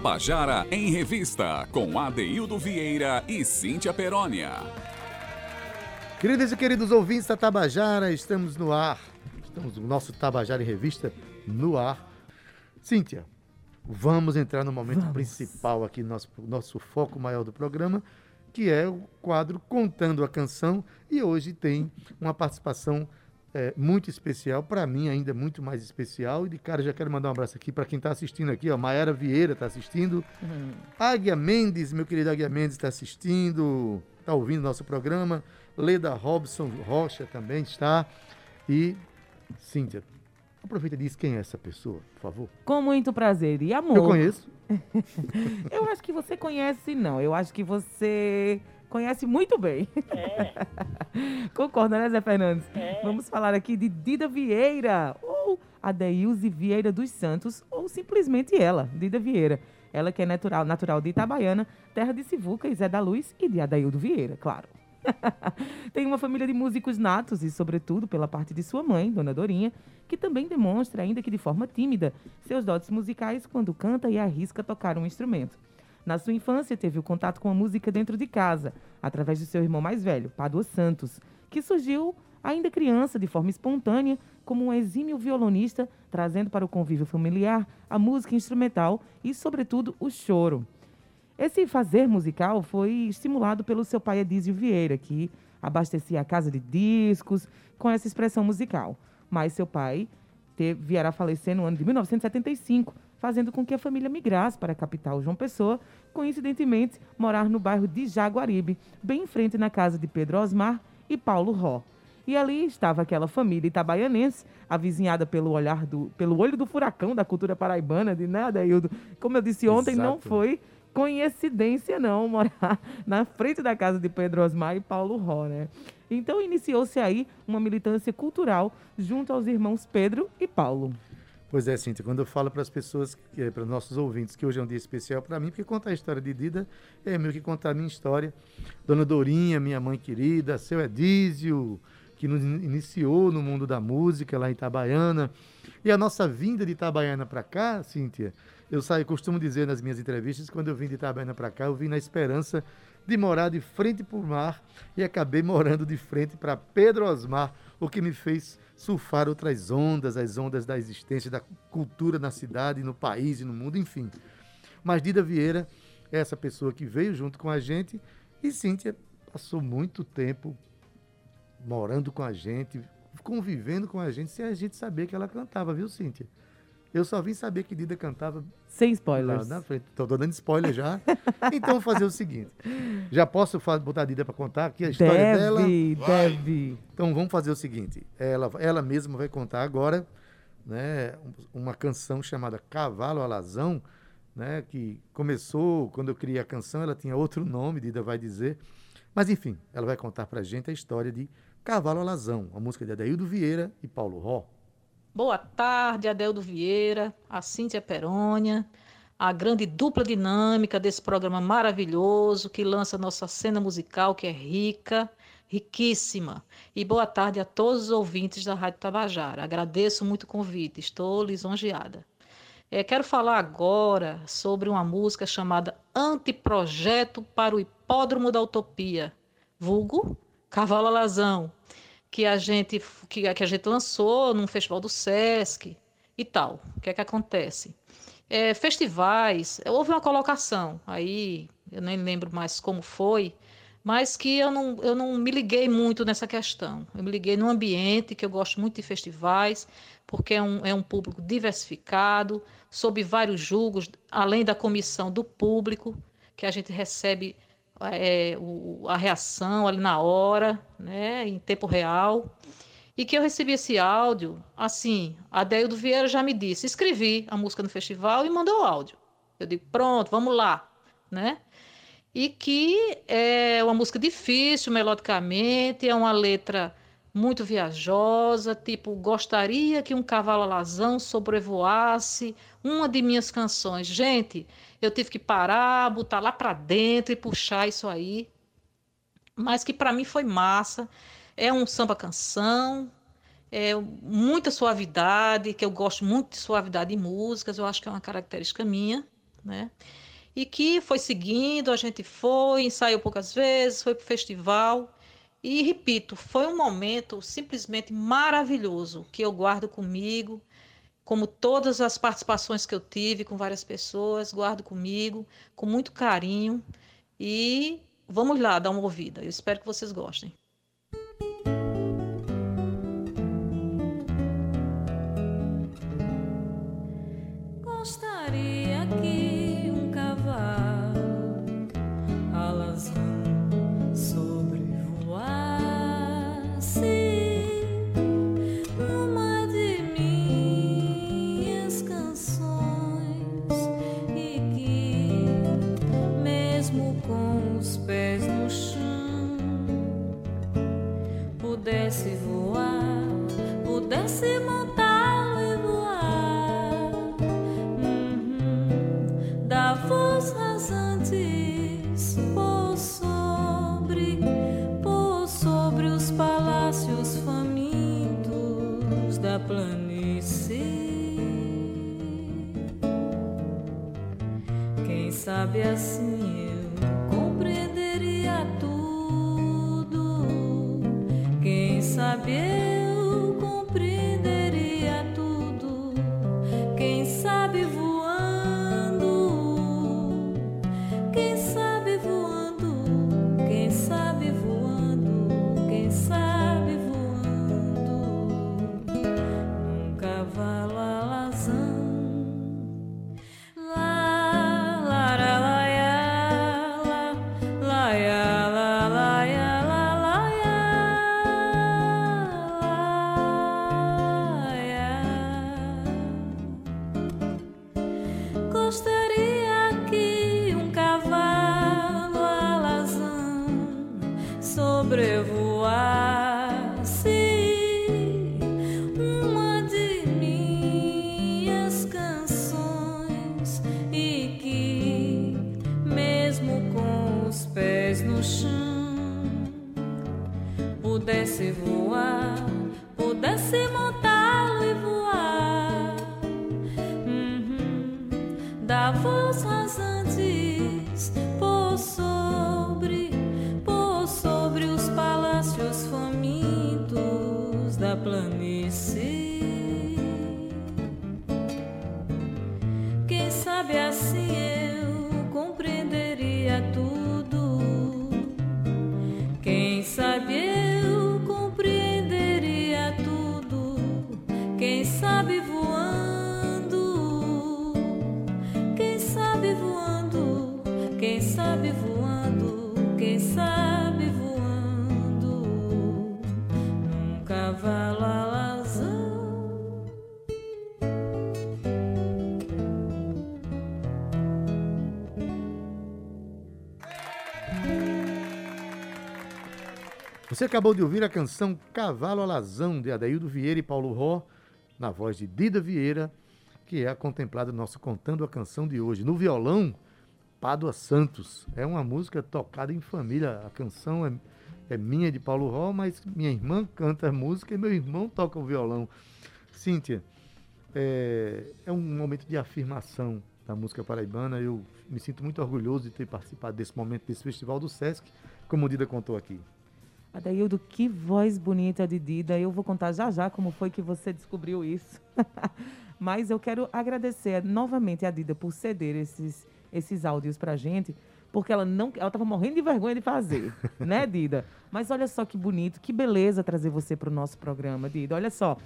Tabajara em Revista, com Adeildo Vieira e Cíntia Perónia. Queridas e queridos ouvintes da Tabajara, estamos no ar. Estamos no nosso Tabajara em Revista no ar. Cíntia, vamos entrar no momento vamos. principal aqui, nosso, nosso foco maior do programa, que é o quadro Contando a Canção. E hoje tem uma participação é, muito especial, para mim ainda muito mais especial. E de cara já quero mandar um abraço aqui para quem está assistindo aqui, ó. Maera Vieira está assistindo. Uhum. Águia Mendes, meu querido Águia Mendes está assistindo, está ouvindo nosso programa. Leda Robson Rocha também está. E Cíntia, aproveita e diz quem é essa pessoa, por favor. Com muito prazer e amor. Eu conheço. Eu acho que você conhece, não. Eu acho que você conhece muito bem. É. Concorda, né, Zé Fernandes? É. Vamos falar aqui de Dida Vieira, ou Adeilze Vieira dos Santos, ou simplesmente ela, Dida Vieira. Ela que é natural, natural de Itabaiana, terra de Sivuca e Zé da Luz e de Adaildo Vieira, claro. Tem uma família de músicos natos e, sobretudo, pela parte de sua mãe, Dona Dorinha, que também demonstra, ainda que de forma tímida, seus dotes musicais quando canta e arrisca tocar um instrumento. Na sua infância, teve o contato com a música dentro de casa, através de seu irmão mais velho, Padua Santos, que surgiu ainda criança, de forma espontânea, como um exímio violonista, trazendo para o convívio familiar a música instrumental e, sobretudo, o choro. Esse fazer musical foi estimulado pelo seu pai Edísio Vieira, que abastecia a casa de discos com essa expressão musical. Mas seu pai teve, vierá a falecer no ano de 1975, fazendo com que a família migrasse para a capital João Pessoa, coincidentemente morar no bairro de Jaguaribe, bem em frente na casa de Pedro Osmar e Paulo Ró. E ali estava aquela família itabaianense, avizinhada pelo olhar do, pelo olho do furacão da cultura paraibana, de nada, Aildo. Como eu disse ontem, Exato. não foi coincidência não morar na frente da casa de Pedro Osmar e Paulo Ró, né? Então iniciou-se aí uma militância cultural junto aos irmãos Pedro e Paulo. Pois é, Cíntia, quando eu falo para as pessoas, para os nossos ouvintes, que hoje é um dia especial para mim, porque contar a história de Dida é meio que contar a minha história. Dona Dorinha, minha mãe querida, seu Edísio, que nos iniciou no mundo da música lá em Itabaiana. E a nossa vinda de Itabaiana para cá, Cíntia, eu saio, costumo dizer nas minhas entrevistas, quando eu vim de Itabaiana para cá, eu vim na esperança de morar de frente para o mar e acabei morando de frente para Pedro Osmar, o que me fez surfar outras ondas, as ondas da existência, da cultura na cidade, no país e no mundo, enfim. Mas Dida Vieira é essa pessoa que veio junto com a gente e Cíntia passou muito tempo morando com a gente, convivendo com a gente, sem a gente saber que ela cantava, viu, Cíntia? Eu só vim saber que Dida cantava. Sem spoilers. na frente. Tô, dando spoiler já. então vou fazer o seguinte. Já posso botar a Dida para contar aqui a história deve, dela? Deve, deve. Então vamos fazer o seguinte. Ela, ela mesma vai contar agora né, uma canção chamada Cavalo Alazão, né, que começou, quando eu criei a canção, ela tinha outro nome, Dida vai dizer. Mas enfim, ela vai contar para gente a história de Cavalo Alazão, a música de Adaildo Vieira e Paulo Ró. Boa tarde, Adeldo Vieira, a Cíntia Perônia, a grande dupla dinâmica desse programa maravilhoso que lança nossa cena musical, que é rica, riquíssima. E boa tarde a todos os ouvintes da Rádio Tabajara. Agradeço muito o convite, estou lisonjeada. É, quero falar agora sobre uma música chamada Anteprojeto para o Hipódromo da Utopia, vulgo Cavalo Alazão, que a gente que, que a gente lançou num festival do Sesc e tal. O que é que acontece? É, festivais, houve uma colocação, aí eu nem lembro mais como foi, mas que eu não, eu não me liguei muito nessa questão. Eu me liguei no ambiente, que eu gosto muito de festivais, porque é um, é um público diversificado, sob vários julgos, além da comissão do público, que a gente recebe é, o, a reação ali na hora, né, em tempo real. E que eu recebi esse áudio, assim, a Deildo Vieira já me disse, escrevi a música no festival e mandou o áudio. Eu digo, pronto, vamos lá, né? E que é uma música difícil melodicamente, é uma letra muito viajosa, tipo, gostaria que um cavalo alazão sobrevoasse uma de minhas canções. Gente, eu tive que parar, botar lá para dentro e puxar isso aí. Mas que para mim foi massa. É um samba canção, é muita suavidade, que eu gosto muito de suavidade em músicas, eu acho que é uma característica minha. né? E que foi seguindo, a gente foi, ensaiou poucas vezes, foi para o festival. E repito, foi um momento simplesmente maravilhoso que eu guardo comigo, como todas as participações que eu tive com várias pessoas, guardo comigo com muito carinho. E vamos lá dar uma ouvida. Eu espero que vocês gostem. Você acabou de ouvir a canção Cavalo Alazão, de Adaildo Vieira e Paulo Ró, na voz de Dida Vieira, que é a contemplada no nosso Contando a Canção de hoje. No violão, Pádua Santos. É uma música tocada em família. A canção é, é minha de Paulo Ró, mas minha irmã canta a música e meu irmão toca o violão. Cíntia, é, é um momento de afirmação da música paraibana. Eu me sinto muito orgulhoso de ter participado desse momento, desse festival do Sesc, como o Dida contou aqui. Adaildo, que voz bonita de Dida. Eu vou contar já já como foi que você descobriu isso. Mas eu quero agradecer novamente a Dida por ceder esses, esses áudios pra gente, porque ela não, ela estava morrendo de vergonha de fazer, né, Dida? Mas olha só que bonito, que beleza trazer você para o nosso programa, Dida. Olha só.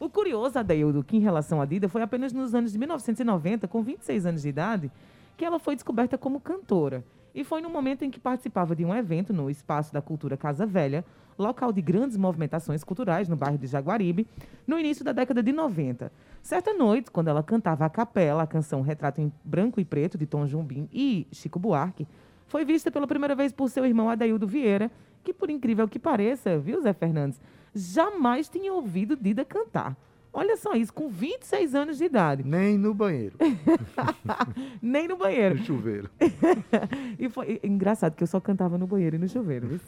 O curioso, Adaildo, que em relação à Dida, foi apenas nos anos de 1990, com 26 anos de idade, que ela foi descoberta como cantora. E foi no momento em que participava de um evento no Espaço da Cultura Casa Velha, local de grandes movimentações culturais no bairro de Jaguaribe, no início da década de 90. Certa noite, quando ela cantava a capela a canção Retrato em Branco e Preto, de Tom Jobim e Chico Buarque, foi vista pela primeira vez por seu irmão Adaildo Vieira, que, por incrível que pareça, viu, Zé Fernandes, jamais tinha ouvido Dida cantar. Olha só isso, com 26 anos de idade. Nem no banheiro. Nem no banheiro. No chuveiro. e foi engraçado que eu só cantava no banheiro e no chuveiro.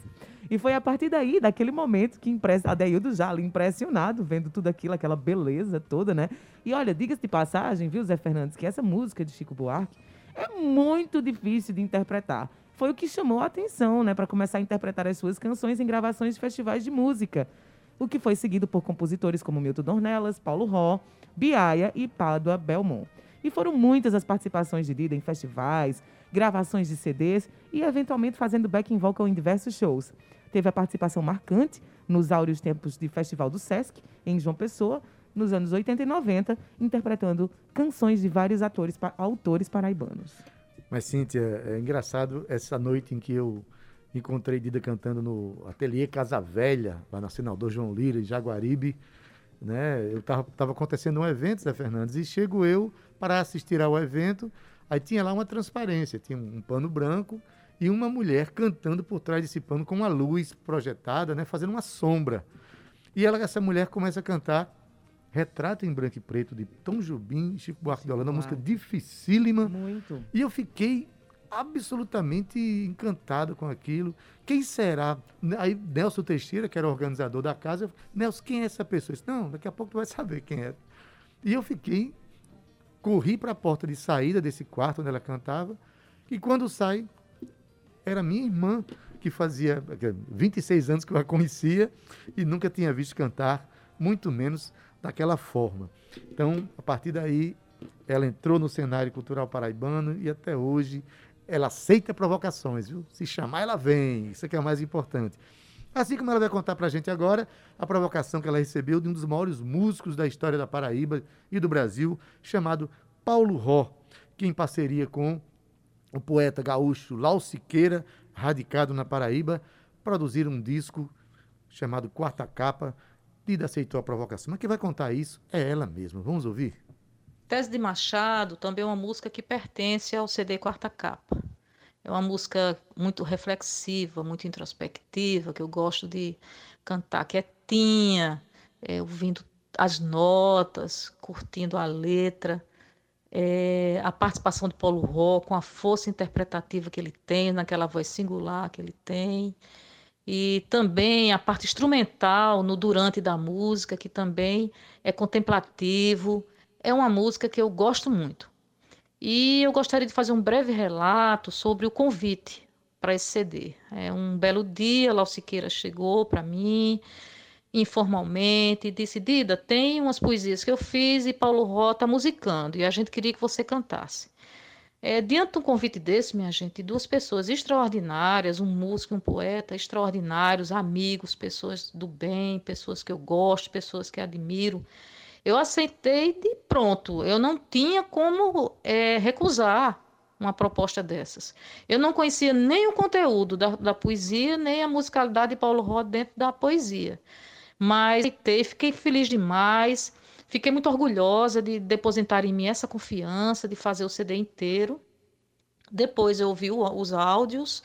E foi a partir daí, daquele momento, que impressa, Adeildo já ali impressionado, vendo tudo aquilo, aquela beleza toda, né? E olha, diga-se de passagem, viu, Zé Fernandes, que essa música de Chico Buarque é muito difícil de interpretar. Foi o que chamou a atenção, né, para começar a interpretar as suas canções em gravações de festivais de música, o que foi seguido por compositores como Milton Dornelas, Paulo Ró, Biaia e Pádua Belmont. E foram muitas as participações de Dida em festivais, gravações de CDs e, eventualmente, fazendo backing vocal em diversos shows. Teve a participação marcante nos áureos tempos de Festival do Sesc, em João Pessoa, nos anos 80 e 90, interpretando canções de vários atores, autores paraibanos. Mas, Cíntia, é engraçado essa noite em que eu encontrei Dida cantando no ateliê Casa Velha, lá na Senador João Lira, em Jaguaribe. Né? Eu tava, tava acontecendo um evento, Zé Fernandes, e chego eu para assistir ao evento. Aí tinha lá uma transparência, tinha um, um pano branco e uma mulher cantando por trás desse pano com uma luz projetada, né, fazendo uma sombra. E ela, essa mulher começa a cantar Retrato em Branco e Preto de Tom Jobim e Chico Buarque de Holanda, uma música dificílima. Muito. E eu fiquei absolutamente encantado com aquilo. Quem será? Aí Nelson Teixeira, que era organizador da casa, Nelson, quem é essa pessoa? Eu disse, não, daqui a pouco tu vai saber quem é. E eu fiquei, corri para a porta de saída desse quarto onde ela cantava, e quando sai, era minha irmã, que fazia 26 anos que eu a conhecia e nunca tinha visto cantar, muito menos daquela forma. Então, a partir daí, ela entrou no cenário cultural paraibano e até hoje ela aceita provocações, viu? Se chamar, ela vem. Isso é que é o mais importante. Assim como ela vai contar para a gente agora a provocação que ela recebeu de um dos maiores músicos da história da Paraíba e do Brasil, chamado Paulo Ró, que em parceria com o poeta gaúcho Lau Siqueira, radicado na Paraíba, produziram um disco chamado Quarta Capa. Dida aceitou a provocação, mas quem vai contar isso é ela mesma. Vamos ouvir? Tese de Machado também é uma música que pertence ao CD Quarta Capa. É uma música muito reflexiva, muito introspectiva, que eu gosto de cantar quietinha, é, ouvindo as notas, curtindo a letra é, a participação de Paulo Ró, com a força interpretativa que ele tem, naquela voz singular que ele tem, e também a parte instrumental no durante da música, que também é contemplativo. É uma música que eu gosto muito. E eu gostaria de fazer um breve relato sobre o convite para esse CD. É um belo dia, Lau Siqueira chegou para mim, informalmente, disse: Dida, tem umas poesias que eu fiz e Paulo Ró está musicando, e a gente queria que você cantasse. É, diante de um convite desse, minha gente, duas pessoas extraordinárias, um músico e um poeta extraordinários, amigos, pessoas do bem, pessoas que eu gosto, pessoas que admiro, eu aceitei de pronto. Eu não tinha como é, recusar uma proposta dessas. Eu não conhecia nem o conteúdo da, da poesia, nem a musicalidade de Paulo Ró dentro da poesia. Mas fiquei feliz demais, fiquei muito orgulhosa de depositar em mim essa confiança, de fazer o CD inteiro. Depois eu ouvi os áudios,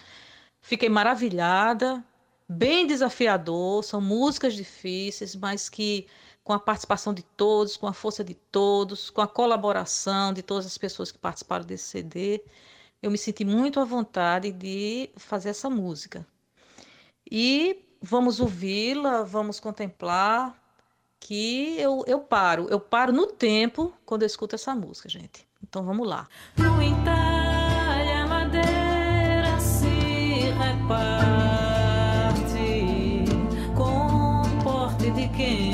fiquei maravilhada, bem desafiador, são músicas difíceis, mas que com a participação de todos, com a força de todos, com a colaboração de todas as pessoas que participaram desse CD, eu me senti muito à vontade de fazer essa música. E vamos ouvi-la, vamos contemplar, que eu, eu paro, eu paro no tempo quando eu escuto essa música, gente. Então vamos lá. Reparte com porte de quem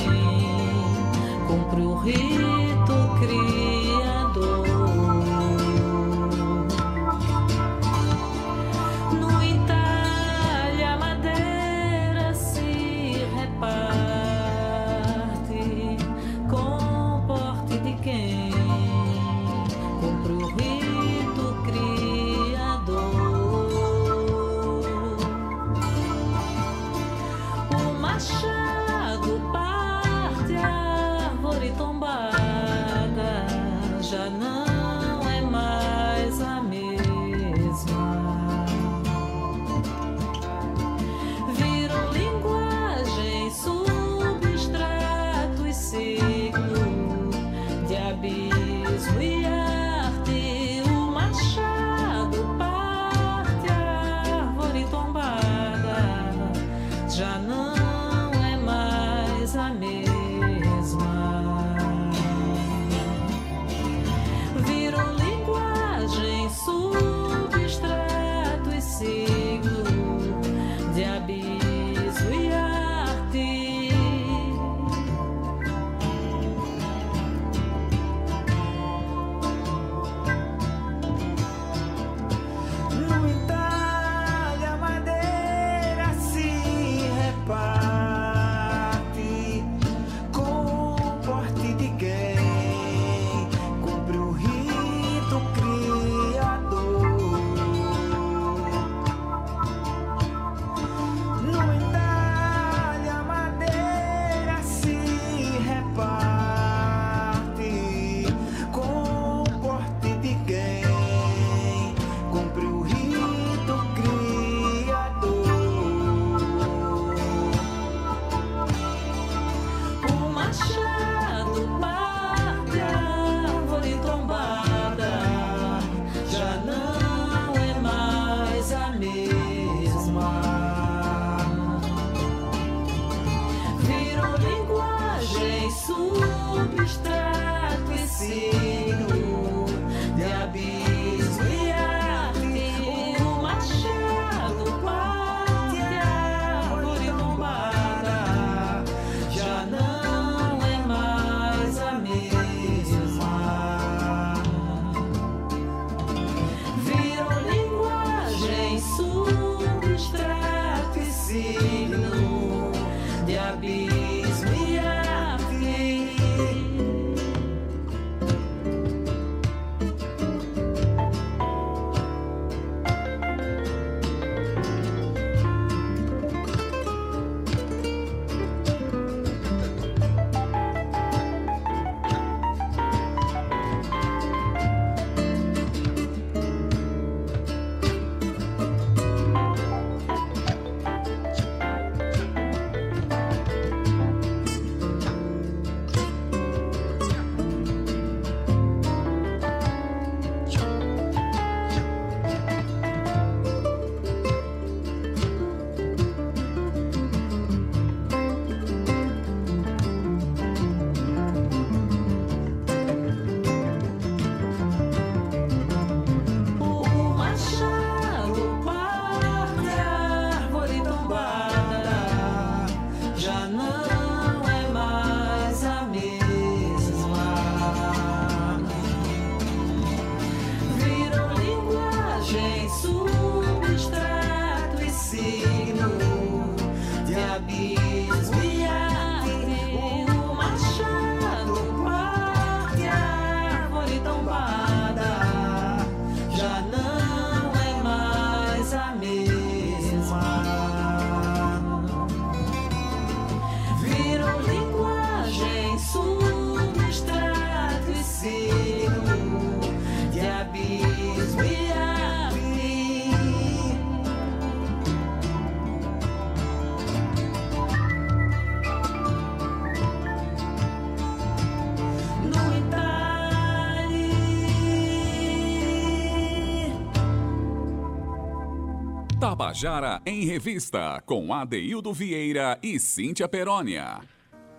Tabajara em Revista, com Adeildo Vieira e Cíntia Perónia.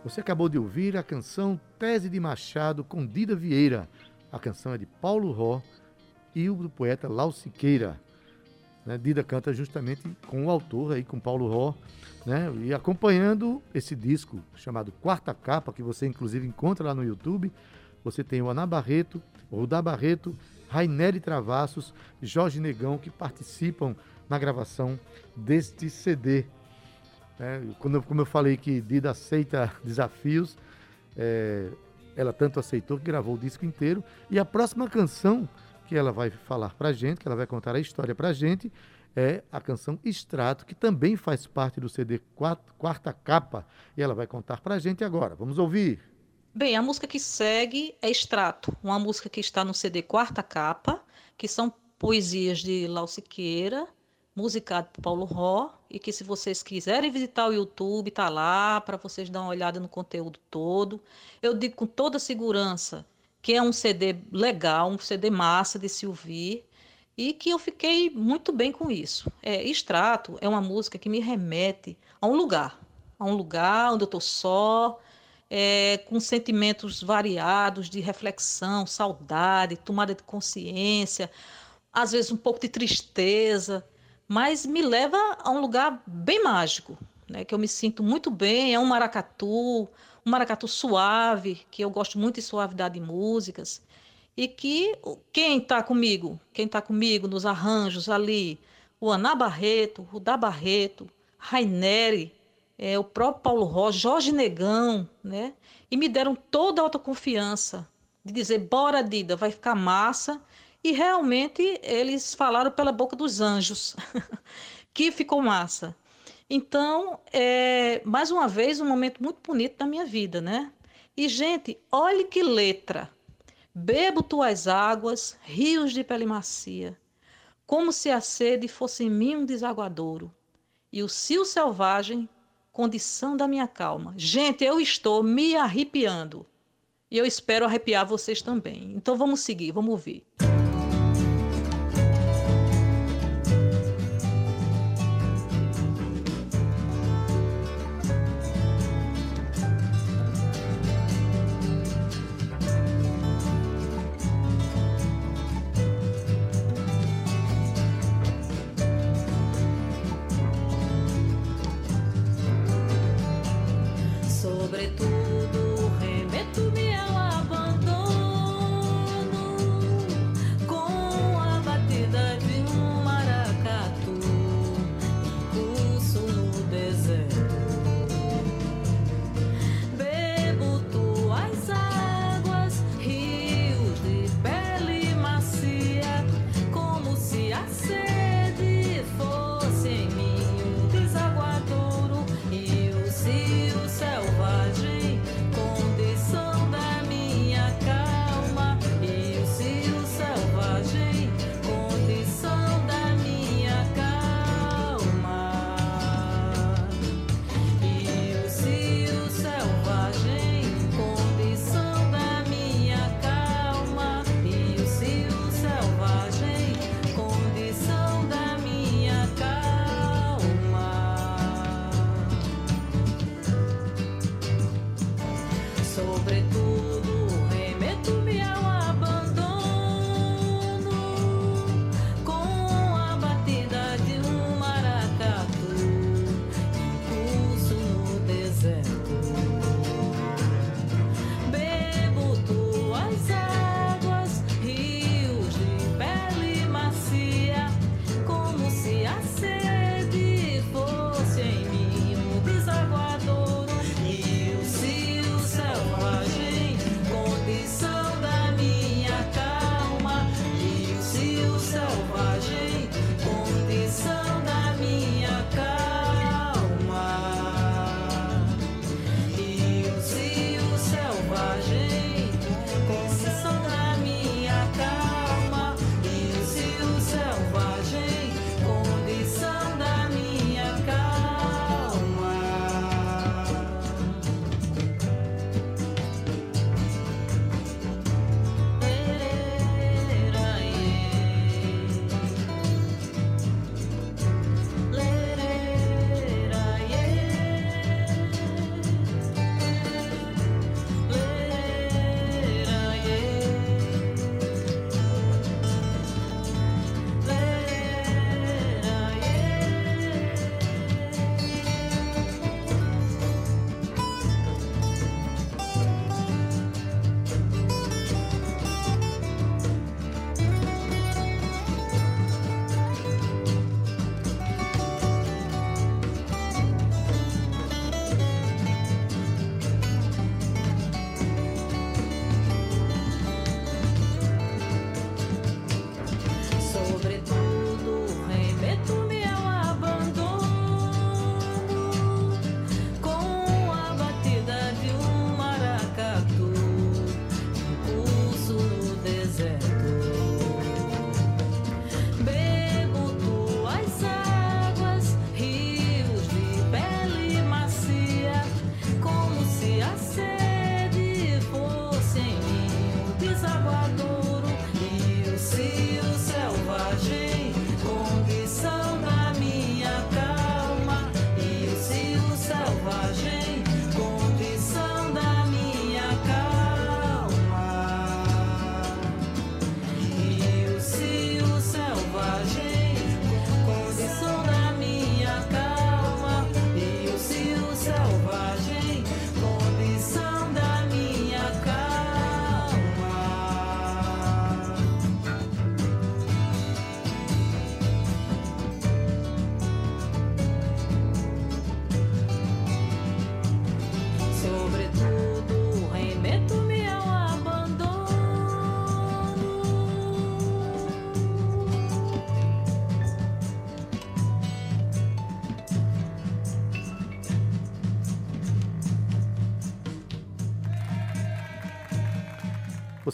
Você acabou de ouvir a canção Tese de Machado com Dida Vieira. A canção é de Paulo Ró e o do poeta Lau Siqueira. Né? Dida canta justamente com o autor aí, com Paulo Ró, né? E acompanhando esse disco chamado Quarta Capa, que você inclusive encontra lá no YouTube, você tem o Ana Barreto, Rudá Barreto, Raineri Travassos, Jorge Negão, que participam na gravação deste CD. É, quando, como eu falei que Dida aceita desafios, é, ela tanto aceitou que gravou o disco inteiro. E a próxima canção que ela vai falar pra gente, que ela vai contar a história pra gente, é a canção Extrato, que também faz parte do CD Quarta Capa. E ela vai contar pra gente agora. Vamos ouvir. Bem, a música que segue é Extrato, uma música que está no CD Quarta Capa, que são poesias de Lau Siqueira, musicado por Paulo Ró, e que se vocês quiserem visitar o YouTube, tá lá para vocês dar uma olhada no conteúdo todo. Eu digo com toda segurança que é um CD legal, um CD massa de se ouvir e que eu fiquei muito bem com isso. É, Extrato é uma música que me remete a um lugar, a um lugar onde eu estou só, é, com sentimentos variados de reflexão, saudade, tomada de consciência, às vezes um pouco de tristeza, mas me leva a um lugar bem mágico, né, que eu me sinto muito bem. É um maracatu, um maracatu suave, que eu gosto muito de suavidade de músicas, e que quem está comigo, quem está comigo nos arranjos ali, o Ana Barreto, o Da Barreto, Raineri, é, o próprio Paulo Rocha, Jorge Negão, né? E me deram toda a autoconfiança de dizer, bora Dida, vai ficar massa. E realmente eles falaram pela boca dos anjos, que ficou massa. Então, é, mais uma vez, um momento muito bonito da minha vida, né? E, gente, olhe que letra. Bebo tuas águas, rios de pele macia, como se a sede fosse em mim um desaguadouro, e o cio selvagem, condição da minha calma. Gente, eu estou me arrepiando. E eu espero arrepiar vocês também. Então vamos seguir, vamos ouvir.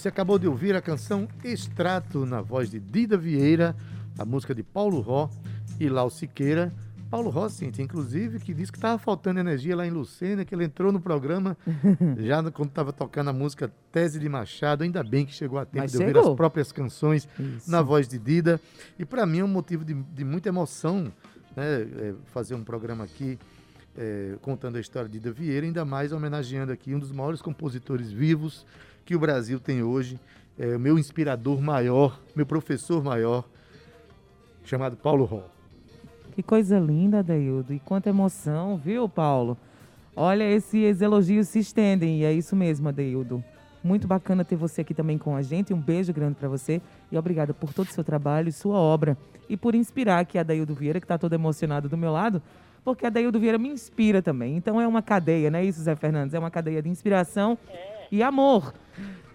Você acabou de ouvir a canção Extrato na voz de Dida Vieira, a música de Paulo Ró e Lau Siqueira. Paulo Ró, Cintia, inclusive, que disse que estava faltando energia lá em Lucena, que ele entrou no programa já quando estava tocando a música Tese de Machado. Ainda bem que chegou a tempo Mas de ouvir as próprias canções Isso. na voz de Dida. E para mim é um motivo de, de muita emoção né, é, fazer um programa aqui é, contando a história de Dida Vieira, ainda mais homenageando aqui um dos maiores compositores vivos que o Brasil tem hoje, é, o meu inspirador maior, meu professor maior, chamado Paulo Ró. Que coisa linda, Deildo. E quanta emoção, viu, Paulo? Olha, esses elogios se estendem, e é isso mesmo, Adeildo. Muito bacana ter você aqui também com a gente. Um beijo grande para você e obrigada por todo o seu trabalho e sua obra e por inspirar aqui a Daildo Vieira, que está todo emocionado do meu lado, porque a Daildo Vieira me inspira também. Então é uma cadeia, não é isso, Zé Fernandes? É uma cadeia de inspiração é. E amor.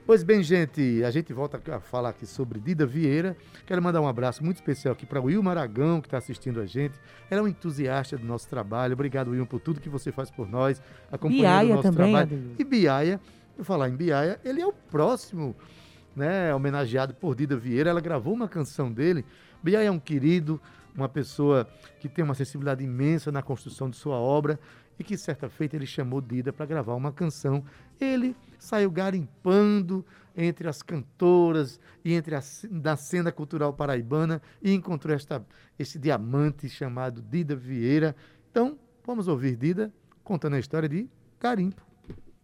Pois bem, gente, a gente volta a falar aqui sobre Dida Vieira. Quero mandar um abraço muito especial aqui para o Wilma Aragão, que está assistindo a gente. Ela é um entusiasta do nosso trabalho. Obrigado, Wilma, por tudo que você faz por nós, acompanhando Biaia o nosso também, trabalho. Adeus. E Biaia, eu falar em Biaia, ele é o próximo, né, homenageado por Dida Vieira. Ela gravou uma canção dele. Biaia é um querido, uma pessoa que tem uma sensibilidade imensa na construção de sua obra e que certa feita ele chamou Dida para gravar uma canção. Ele saiu garimpando entre as cantoras e entre a da cena cultural paraibana e encontrou esta, esse diamante chamado Dida Vieira. Então, vamos ouvir Dida contando a história de Garimpo.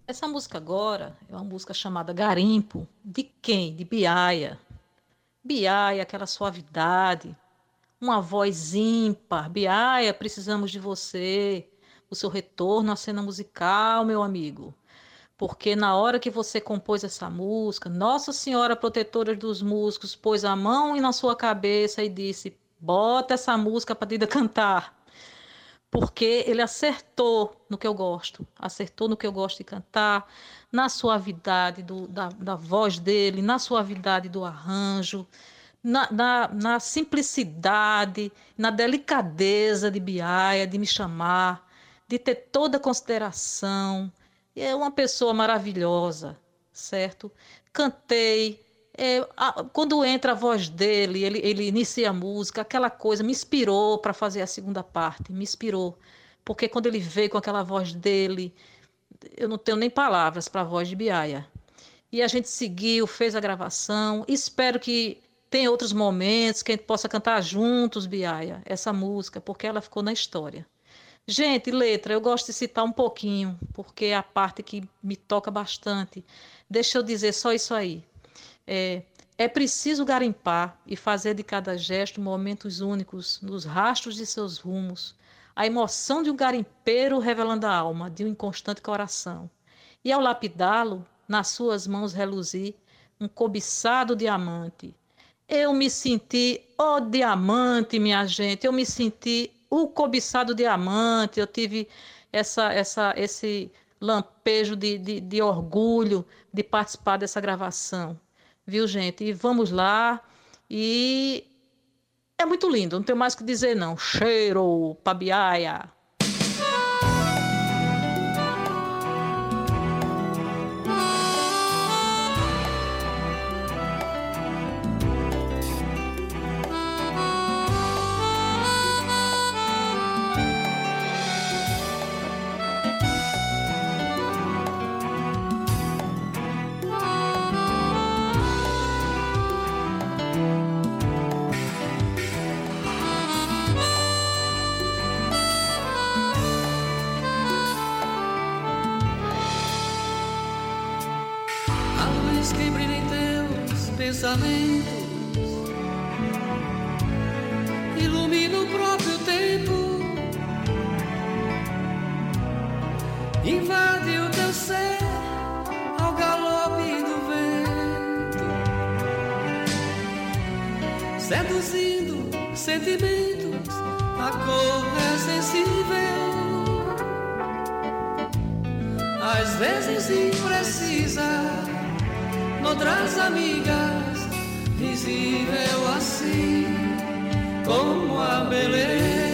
Essa música agora é uma música chamada Garimpo. De quem? De Biaia. Biaia, aquela suavidade, uma voz ímpar. Biaia, precisamos de você o seu retorno à cena musical, meu amigo. Porque na hora que você compôs essa música, Nossa Senhora Protetora dos Músicos pôs a mão na sua cabeça e disse: Bota essa música para Dida cantar. Porque ele acertou no que eu gosto, acertou no que eu gosto de cantar, na suavidade do, da, da voz dele, na suavidade do arranjo, na, na, na simplicidade, na delicadeza de Biaia, de me chamar de ter toda a consideração. É uma pessoa maravilhosa, certo? Cantei. É, a, quando entra a voz dele, ele, ele inicia a música, aquela coisa me inspirou para fazer a segunda parte, me inspirou. Porque quando ele veio com aquela voz dele, eu não tenho nem palavras para a voz de Biaia. E a gente seguiu, fez a gravação. Espero que tenha outros momentos que a gente possa cantar juntos, Biaia, essa música, porque ela ficou na história. Gente, letra, eu gosto de citar um pouquinho, porque é a parte que me toca bastante. Deixa eu dizer só isso aí. É, é preciso garimpar e fazer de cada gesto momentos únicos nos rastros de seus rumos, a emoção de um garimpeiro revelando a alma de um inconstante coração. E ao lapidá-lo, nas suas mãos reluzir um cobiçado diamante. Eu me senti, ó oh, diamante, minha gente, eu me senti o cobiçado diamante, eu tive essa, essa, esse lampejo de, de, de orgulho de participar dessa gravação. Viu, gente? E vamos lá. E é muito lindo, não tenho mais o que dizer, não. Cheiro, pabiaia. pensamentos, ilumina o próprio tempo, invade o teu ser ao galope do vento, seduzindo sentimentos, a cor é sensível, às vezes imprecisa, outras amigas visível assim como a beleza.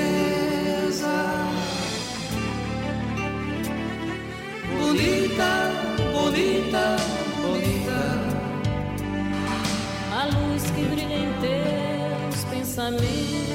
Bonita, bonita, bonita. A luz que brilha em teus pensamentos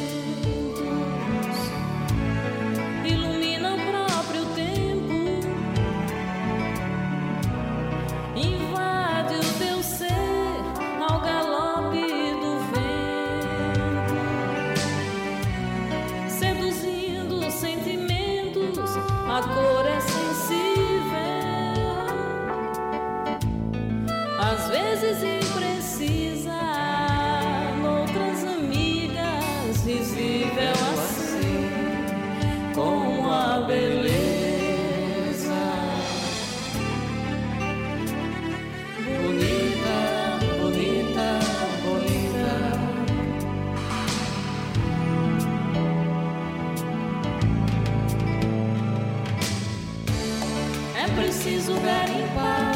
preciso garimpar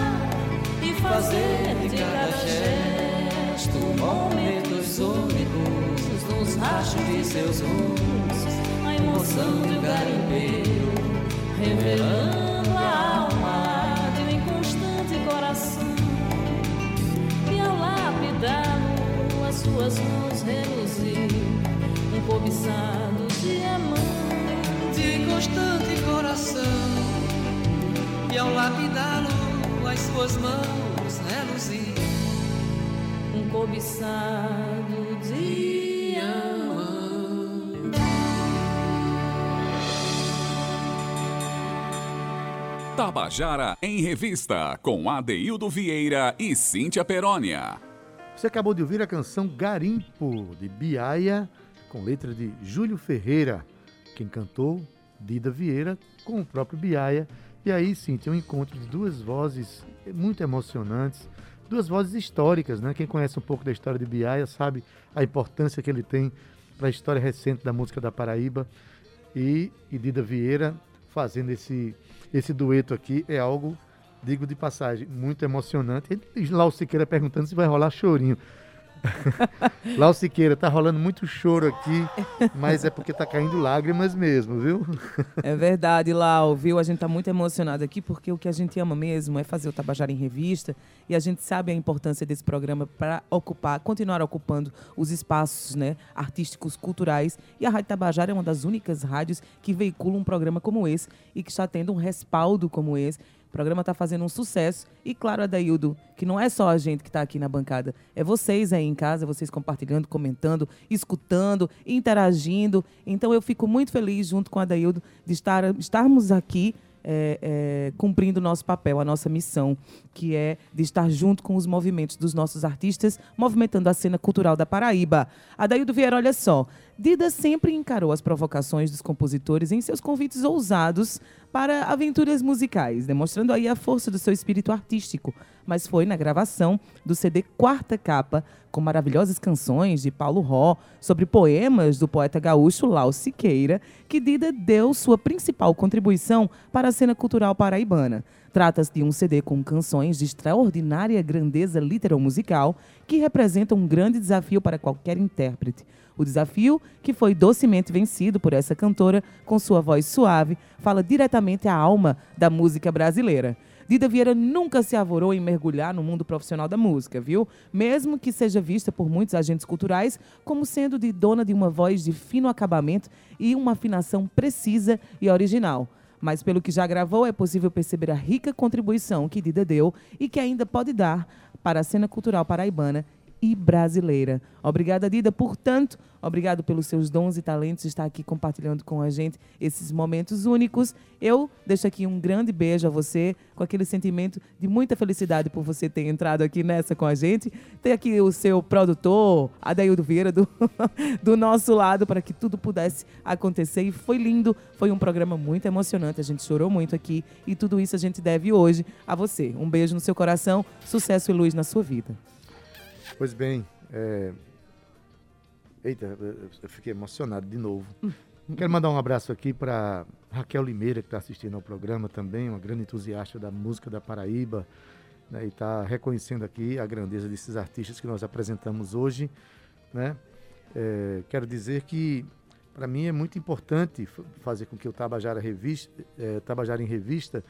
e fazer de cada gesto momentos únicos nos rachos de seus rumos, a emoção de um garimpeiro, revelando a alma de um inconstante coração. E ao lapidá-lo, as suas mãos reluzir, um cobiçado diamante de constante coração e ao lapidá-lo as suas mãos reluzir um cobiçado diamante. Tabajara em Revista, com Adeildo Vieira e Cíntia Perónia. Você acabou de ouvir a canção Garimpo, de Biaia, com letra de Júlio Ferreira. Quem cantou, Dida Vieira, com o próprio Biaia. E aí, sim, tem um encontro de duas vozes muito emocionantes, duas vozes históricas, né? Quem conhece um pouco da história de Biaia sabe a importância que ele tem para a história recente da música da Paraíba. E, e Dida Vieira fazendo esse, esse dueto aqui é algo, digo de passagem, muito emocionante. E Lau Siqueira perguntando se vai rolar chorinho. Lau Siqueira, tá rolando muito choro aqui, mas é porque tá caindo lágrimas mesmo, viu? É verdade, Lau, viu? A gente tá muito emocionado aqui porque o que a gente ama mesmo é fazer o Tabajara em Revista e a gente sabe a importância desse programa para ocupar, continuar ocupando os espaços né, artísticos, culturais. E a Rádio Tabajara é uma das únicas rádios que veicula um programa como esse e que está tendo um respaldo como esse. O programa está fazendo um sucesso. E claro, Adaildo, que não é só a gente que está aqui na bancada, é vocês aí em casa, vocês compartilhando, comentando, escutando, interagindo. Então eu fico muito feliz, junto com a Adaildo, de estar, estarmos aqui é, é, cumprindo o nosso papel, a nossa missão, que é de estar junto com os movimentos dos nossos artistas, movimentando a cena cultural da Paraíba. Adaildo Vieira, olha só, Dida sempre encarou as provocações dos compositores em seus convites ousados para aventuras musicais, demonstrando aí a força do seu espírito artístico. Mas foi na gravação do CD Quarta Capa, com maravilhosas canções de Paulo Ró, sobre poemas do poeta gaúcho Lau Siqueira, que Dida deu sua principal contribuição para a cena cultural paraibana. Trata-se de um CD com canções de extraordinária grandeza literal-musical que representam um grande desafio para qualquer intérprete. O desafio, que foi docemente vencido por essa cantora, com sua voz suave, fala diretamente à alma da música brasileira. Dida Vieira nunca se avorou em mergulhar no mundo profissional da música, viu? Mesmo que seja vista por muitos agentes culturais como sendo de dona de uma voz de fino acabamento e uma afinação precisa e original. Mas pelo que já gravou, é possível perceber a rica contribuição que Dida deu e que ainda pode dar para a cena cultural paraibana e brasileira. Obrigada, Dida, por tanto. Obrigado pelos seus dons e talentos, estar aqui compartilhando com a gente esses momentos únicos. Eu deixo aqui um grande beijo a você, com aquele sentimento de muita felicidade por você ter entrado aqui nessa com a gente. Ter aqui o seu produtor, Adaildo Vieira, do, do nosso lado, para que tudo pudesse acontecer. E foi lindo, foi um programa muito emocionante, a gente chorou muito aqui. E tudo isso a gente deve hoje a você. Um beijo no seu coração, sucesso e luz na sua vida. Pois bem, é... eita, eu fiquei emocionado de novo. Quero mandar um abraço aqui para Raquel Limeira, que está assistindo ao programa também, uma grande entusiasta da música da Paraíba, né, e está reconhecendo aqui a grandeza desses artistas que nós apresentamos hoje. Né? É, quero dizer que, para mim, é muito importante fazer com que o Tabajara, Revista, é, Tabajara em Revista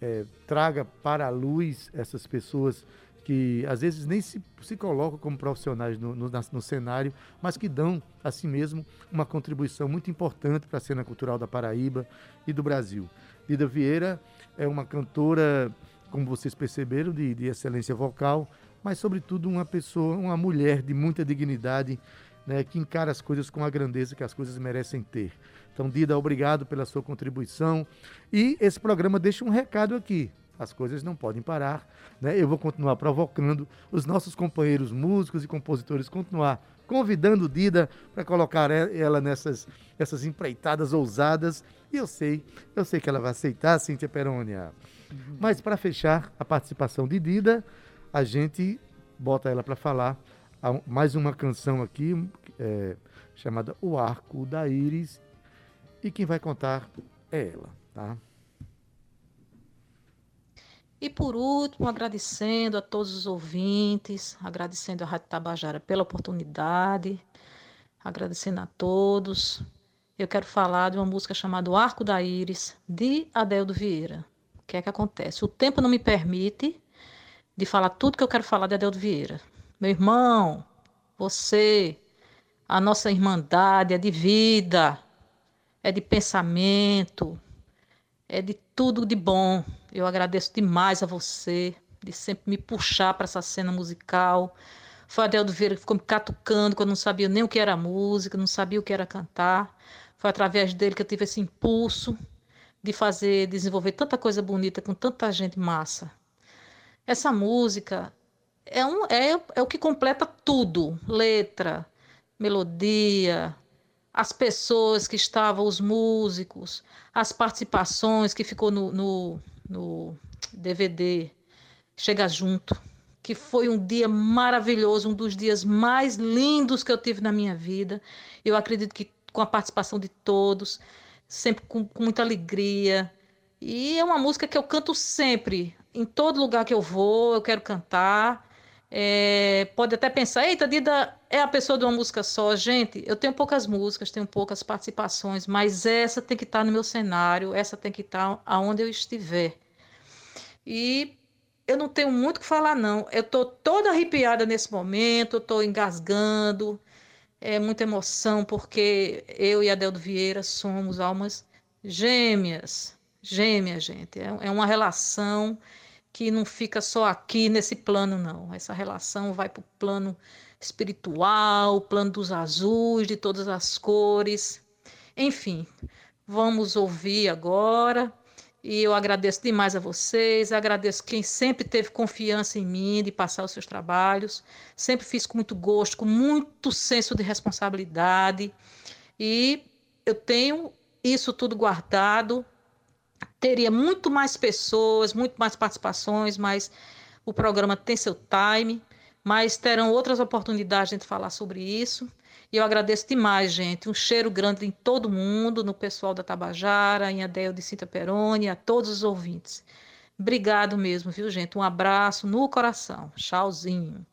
é, traga para a luz essas pessoas que às vezes nem se, se colocam como profissionais no, no, no, cenário, mas que dão, assim mesmo, uma contribuição muito importante para a cena cultural da Paraíba e do Brasil. Dida Vieira é uma cantora, como vocês perceberam, de, de excelência vocal, mas, sobretudo, uma pessoa, uma mulher de muita dignidade, né, que encara as coisas com a grandeza que as coisas merecem ter. Então, Dida, obrigado pela sua contribuição. E esse programa deixa um recado aqui as coisas não podem parar. Né? Eu vou continuar provocando os nossos companheiros músicos e compositores, continuar convidando Dida para colocar ela nessas essas empreitadas ousadas. E eu sei, eu sei que ela vai aceitar, Cíntia Perônia. Uhum. Mas para fechar a participação de Dida, a gente bota ela para falar mais uma canção aqui é, chamada O Arco da Íris. E quem vai contar é ela, tá? E por último, agradecendo a todos os ouvintes, agradecendo a Rádio Tabajara pela oportunidade, agradecendo a todos. Eu quero falar de uma música chamada Arco da Íris, de Adeldo Vieira. O que é que acontece? O tempo não me permite de falar tudo que eu quero falar de Adeldo Vieira. Meu irmão, você, a nossa irmandade é de vida, é de pensamento, é de tudo de bom. Eu agradeço demais a você de sempre me puxar para essa cena musical. Foi Adeldo Vieira que ficou me catucando quando eu não sabia nem o que era música, não sabia o que era cantar. Foi através dele que eu tive esse impulso de fazer, desenvolver tanta coisa bonita com tanta gente massa. Essa música é, um, é, é o que completa tudo: letra, melodia, as pessoas que estavam, os músicos, as participações que ficou no, no, no DVD Chega Junto, que foi um dia maravilhoso, um dos dias mais lindos que eu tive na minha vida. Eu acredito que com a participação de todos, sempre com, com muita alegria. E é uma música que eu canto sempre, em todo lugar que eu vou, eu quero cantar. É, pode até pensar, eita, Dida é a pessoa de uma música só. Gente, eu tenho poucas músicas, tenho poucas participações, mas essa tem que estar no meu cenário, essa tem que estar aonde eu estiver. E eu não tenho muito o que falar, não. Eu estou toda arrepiada nesse momento, estou engasgando, é muita emoção, porque eu e Adeldo Vieira somos almas gêmeas. Gêmeas, gente. É, é uma relação que não fica só aqui nesse plano, não. Essa relação vai para o plano espiritual, o plano dos azuis, de todas as cores. Enfim, vamos ouvir agora. E eu agradeço demais a vocês, agradeço quem sempre teve confiança em mim de passar os seus trabalhos. Sempre fiz com muito gosto, com muito senso de responsabilidade. E eu tenho isso tudo guardado teria muito mais pessoas, muito mais participações, mas o programa tem seu time, mas terão outras oportunidades de falar sobre isso. E eu agradeço demais, gente. Um cheiro grande em todo mundo, no pessoal da Tabajara, em Adel de Cinta Peroni, a todos os ouvintes. Obrigado mesmo, viu, gente? Um abraço no coração. Tchauzinho.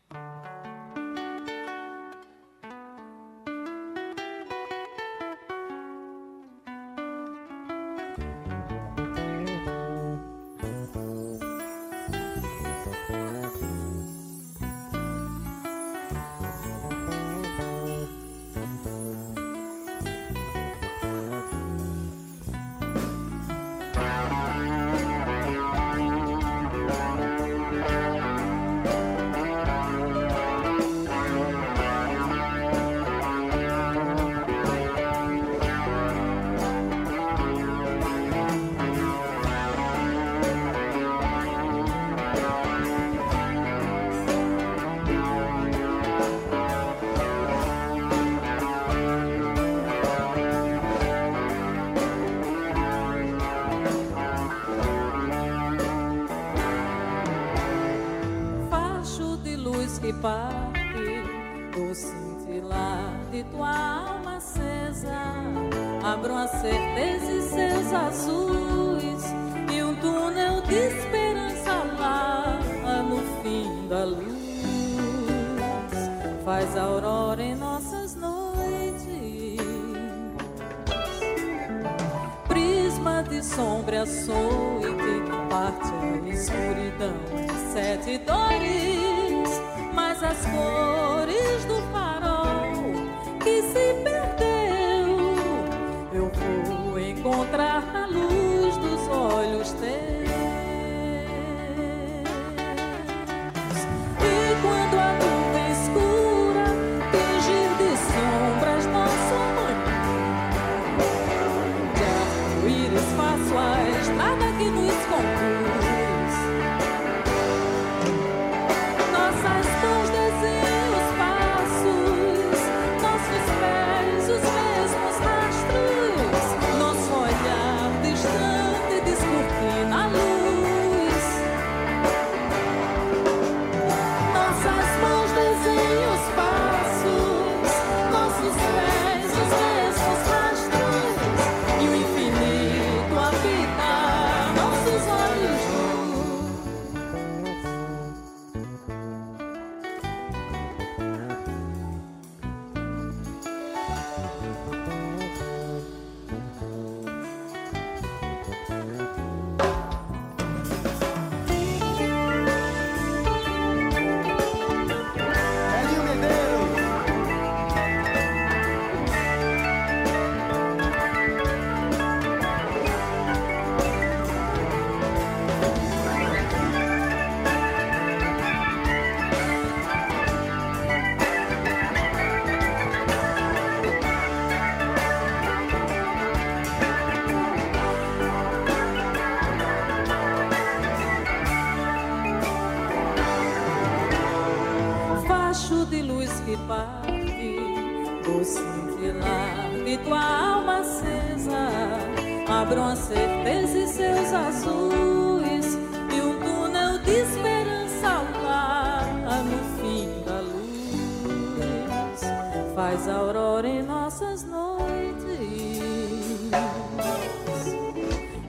faz aurora em nossas noites.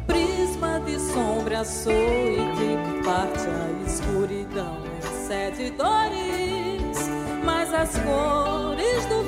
Prisma de sombra açoite, parte a escuridão em sete dores, mas as cores do